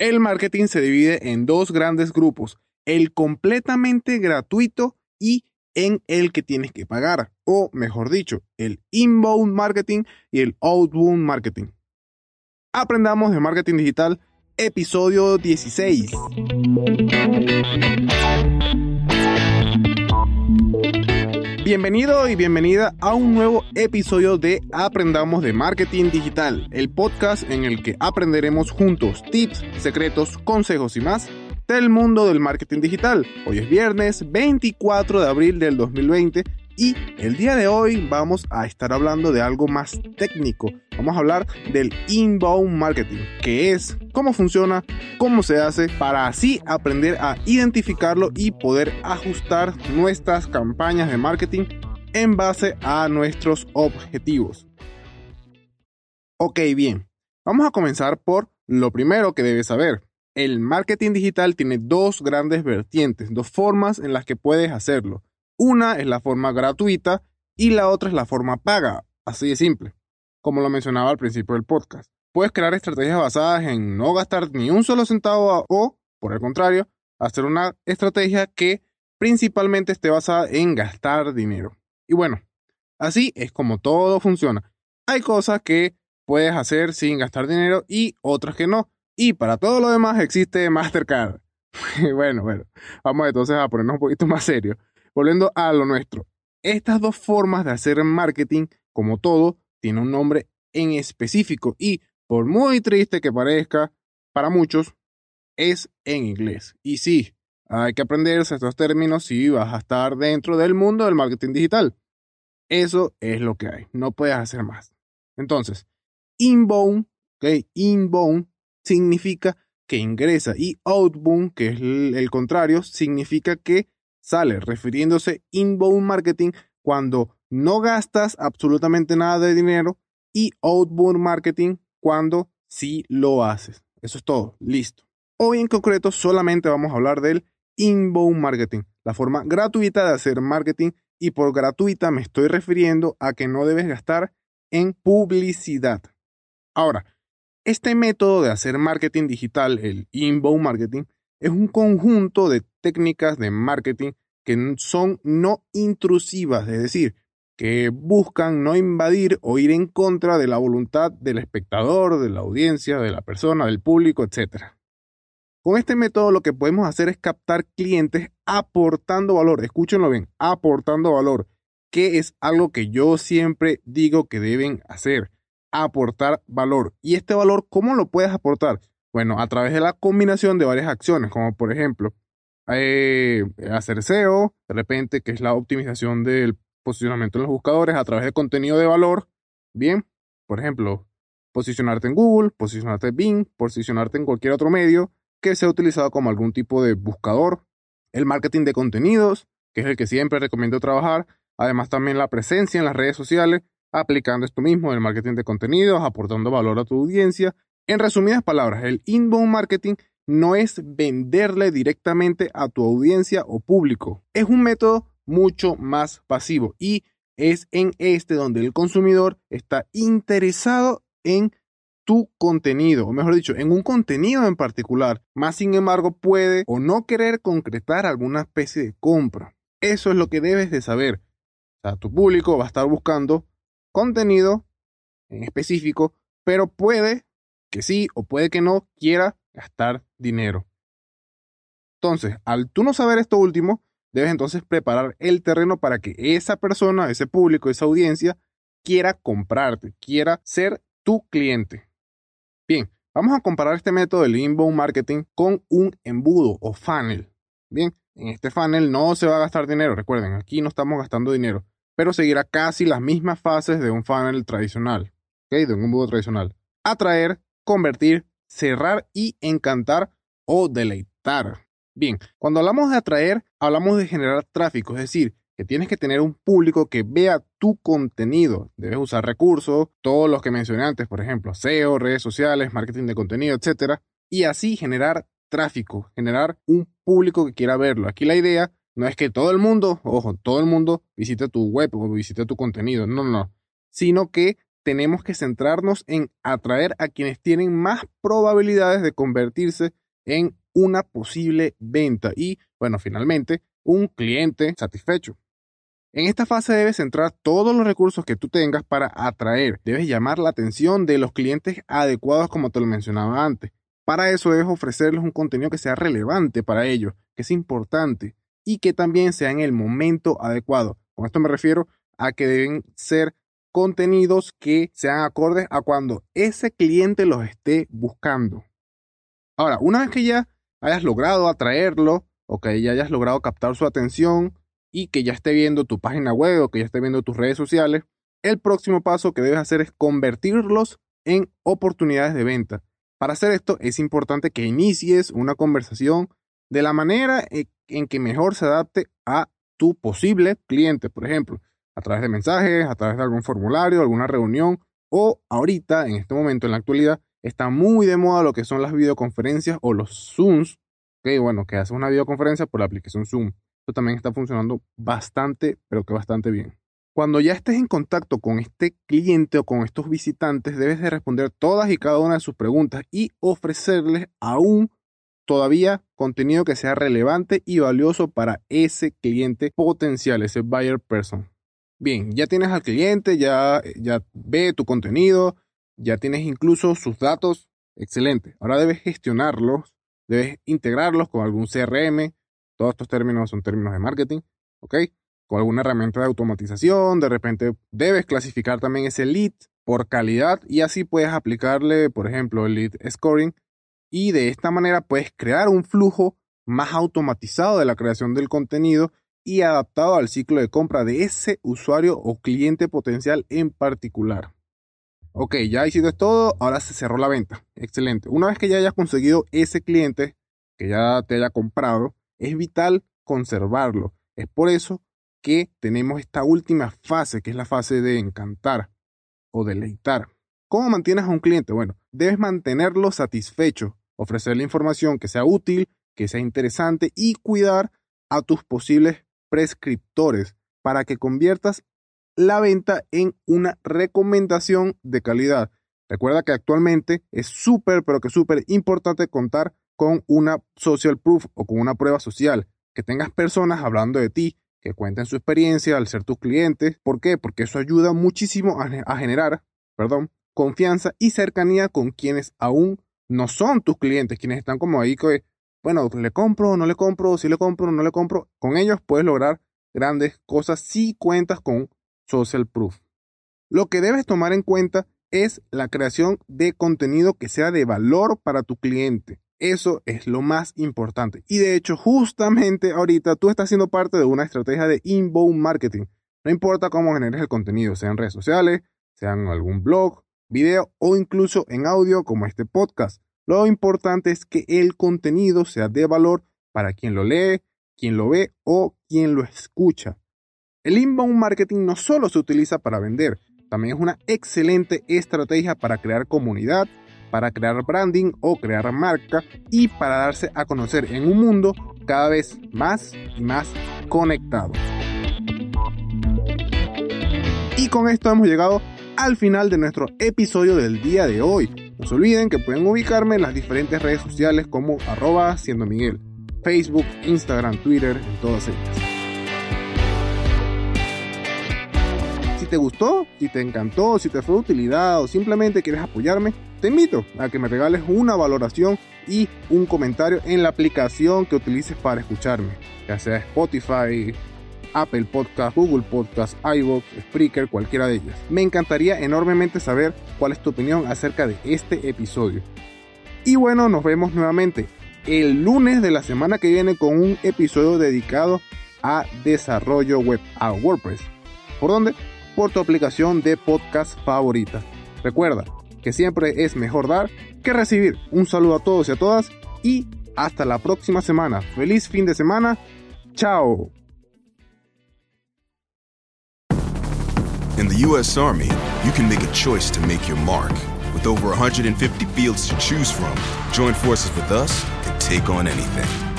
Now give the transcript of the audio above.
El marketing se divide en dos grandes grupos, el completamente gratuito y en el que tienes que pagar, o mejor dicho, el inbound marketing y el outbound marketing. Aprendamos de marketing digital, episodio 16. Bienvenido y bienvenida a un nuevo episodio de Aprendamos de Marketing Digital, el podcast en el que aprenderemos juntos tips, secretos, consejos y más del mundo del marketing digital. Hoy es viernes 24 de abril del 2020 y el día de hoy vamos a estar hablando de algo más técnico. Vamos a hablar del inbound marketing, que es cómo funciona, cómo se hace, para así aprender a identificarlo y poder ajustar nuestras campañas de marketing en base a nuestros objetivos. Ok, bien. Vamos a comenzar por lo primero que debes saber. El marketing digital tiene dos grandes vertientes, dos formas en las que puedes hacerlo. Una es la forma gratuita y la otra es la forma paga, así de simple, como lo mencionaba al principio del podcast. Puedes crear estrategias basadas en no gastar ni un solo centavo o, por el contrario, hacer una estrategia que principalmente esté basada en gastar dinero. Y bueno, así es como todo funciona. Hay cosas que puedes hacer sin gastar dinero y otras que no. Y para todo lo demás existe Mastercard. bueno, bueno, vamos entonces a ponernos un poquito más serios. Volviendo a lo nuestro, estas dos formas de hacer marketing, como todo, tienen un nombre en específico y, por muy triste que parezca, para muchos, es en inglés. Y sí, hay que aprenderse estos términos si vas a estar dentro del mundo del marketing digital. Eso es lo que hay, no puedes hacer más. Entonces, inbound, ¿ok? Inbound significa que ingresa y outbound, que es el contrario, significa que sale refiriéndose inbound marketing cuando no gastas absolutamente nada de dinero y outbound marketing cuando sí lo haces. Eso es todo, listo. Hoy en concreto solamente vamos a hablar del inbound marketing, la forma gratuita de hacer marketing y por gratuita me estoy refiriendo a que no debes gastar en publicidad. Ahora, este método de hacer marketing digital, el inbound marketing, es un conjunto de técnicas de marketing que son no intrusivas, es decir, que buscan no invadir o ir en contra de la voluntad del espectador, de la audiencia, de la persona, del público, etc. Con este método lo que podemos hacer es captar clientes aportando valor, escúchenlo bien, aportando valor, que es algo que yo siempre digo que deben hacer, aportar valor. ¿Y este valor cómo lo puedes aportar? Bueno, a través de la combinación de varias acciones, como por ejemplo, eh, hacer SEO, de repente, que es la optimización del posicionamiento en los buscadores a través de contenido de valor. Bien, por ejemplo, posicionarte en Google, posicionarte en Bing, posicionarte en cualquier otro medio que sea utilizado como algún tipo de buscador. El marketing de contenidos, que es el que siempre recomiendo trabajar. Además, también la presencia en las redes sociales, aplicando esto mismo, el marketing de contenidos, aportando valor a tu audiencia en resumidas palabras, el inbound marketing no es venderle directamente a tu audiencia o público. Es un método mucho más pasivo y es en este donde el consumidor está interesado en tu contenido, o mejor dicho, en un contenido en particular, más sin embargo puede o no querer concretar alguna especie de compra. Eso es lo que debes de saber. O sea, tu público va a estar buscando contenido en específico, pero puede que sí o puede que no quiera gastar dinero. Entonces, al tú no saber esto último, debes entonces preparar el terreno para que esa persona, ese público, esa audiencia quiera comprarte, quiera ser tu cliente. Bien, vamos a comparar este método del inbound marketing con un embudo o funnel. Bien, en este funnel no se va a gastar dinero, recuerden, aquí no estamos gastando dinero, pero seguirá casi las mismas fases de un funnel tradicional, de un embudo tradicional. Atraer, convertir, cerrar y encantar o deleitar. Bien, cuando hablamos de atraer, hablamos de generar tráfico, es decir, que tienes que tener un público que vea tu contenido. Debes usar recursos, todos los que mencioné antes, por ejemplo, SEO, redes sociales, marketing de contenido, etc. Y así generar tráfico, generar un público que quiera verlo. Aquí la idea no es que todo el mundo, ojo, todo el mundo visite tu web o visite tu contenido, no, no, no, sino que tenemos que centrarnos en atraer a quienes tienen más probabilidades de convertirse en una posible venta y, bueno, finalmente, un cliente satisfecho. En esta fase debes centrar todos los recursos que tú tengas para atraer. Debes llamar la atención de los clientes adecuados como te lo mencionaba antes. Para eso debes ofrecerles un contenido que sea relevante para ellos, que es importante y que también sea en el momento adecuado. Con esto me refiero a que deben ser contenidos que sean acordes a cuando ese cliente los esté buscando. Ahora, una vez que ya hayas logrado atraerlo o que ya hayas logrado captar su atención y que ya esté viendo tu página web o que ya esté viendo tus redes sociales, el próximo paso que debes hacer es convertirlos en oportunidades de venta. Para hacer esto es importante que inicies una conversación de la manera en que mejor se adapte a tu posible cliente. Por ejemplo, a través de mensajes, a través de algún formulario, alguna reunión o ahorita, en este momento, en la actualidad, está muy de moda lo que son las videoconferencias o los Zooms. Que bueno, que haces una videoconferencia por la aplicación Zoom. Esto también está funcionando bastante, pero que bastante bien. Cuando ya estés en contacto con este cliente o con estos visitantes, debes de responder todas y cada una de sus preguntas y ofrecerles aún todavía contenido que sea relevante y valioso para ese cliente potencial, ese buyer person. Bien, ya tienes al cliente, ya, ya ve tu contenido, ya tienes incluso sus datos. Excelente. Ahora debes gestionarlos, debes integrarlos con algún CRM. Todos estos términos son términos de marketing, ¿ok? Con alguna herramienta de automatización. De repente debes clasificar también ese lead por calidad y así puedes aplicarle, por ejemplo, el lead scoring. Y de esta manera puedes crear un flujo más automatizado de la creación del contenido y adaptado al ciclo de compra de ese usuario o cliente potencial en particular. Ok, ya hiciste todo, ahora se cerró la venta. Excelente. Una vez que ya hayas conseguido ese cliente que ya te haya comprado, es vital conservarlo. Es por eso que tenemos esta última fase, que es la fase de encantar o deleitar. ¿Cómo mantienes a un cliente? Bueno, debes mantenerlo satisfecho, ofrecerle información que sea útil, que sea interesante y cuidar a tus posibles prescriptores para que conviertas la venta en una recomendación de calidad. Recuerda que actualmente es súper, pero que súper importante contar con una social proof o con una prueba social, que tengas personas hablando de ti, que cuenten su experiencia al ser tus clientes. ¿Por qué? Porque eso ayuda muchísimo a, generar, perdón, confianza y cercanía con quienes aún no son tus clientes, quienes están como ahí que bueno, le compro, no le compro, si le compro, no le compro. Con ellos puedes lograr grandes cosas si cuentas con Social Proof. Lo que debes tomar en cuenta es la creación de contenido que sea de valor para tu cliente. Eso es lo más importante. Y de hecho, justamente ahorita tú estás siendo parte de una estrategia de inbound marketing. No importa cómo generes el contenido, sea en redes sociales, sea en algún blog, video o incluso en audio como este podcast. Lo importante es que el contenido sea de valor para quien lo lee, quien lo ve o quien lo escucha. El inbound marketing no solo se utiliza para vender, también es una excelente estrategia para crear comunidad, para crear branding o crear marca y para darse a conocer en un mundo cada vez más y más conectado. Y con esto hemos llegado al final de nuestro episodio del día de hoy. No se olviden que pueden ubicarme en las diferentes redes sociales como arroba siendo Miguel, Facebook, Instagram, Twitter, en todas ellas. Si te gustó, si te encantó, si te fue de utilidad o simplemente quieres apoyarme, te invito a que me regales una valoración y un comentario en la aplicación que utilices para escucharme, ya sea Spotify, Apple Podcast, Google Podcast, iVoox, Spreaker, cualquiera de ellas. Me encantaría enormemente saber cuál es tu opinión acerca de este episodio. Y bueno, nos vemos nuevamente el lunes de la semana que viene con un episodio dedicado a desarrollo web, a WordPress. ¿Por dónde? Por tu aplicación de podcast favorita. Recuerda que siempre es mejor dar que recibir. Un saludo a todos y a todas y hasta la próxima semana. Feliz fin de semana. Chao. U.S. Army, you can make a choice to make your mark. With over 150 fields to choose from, join forces with us and take on anything.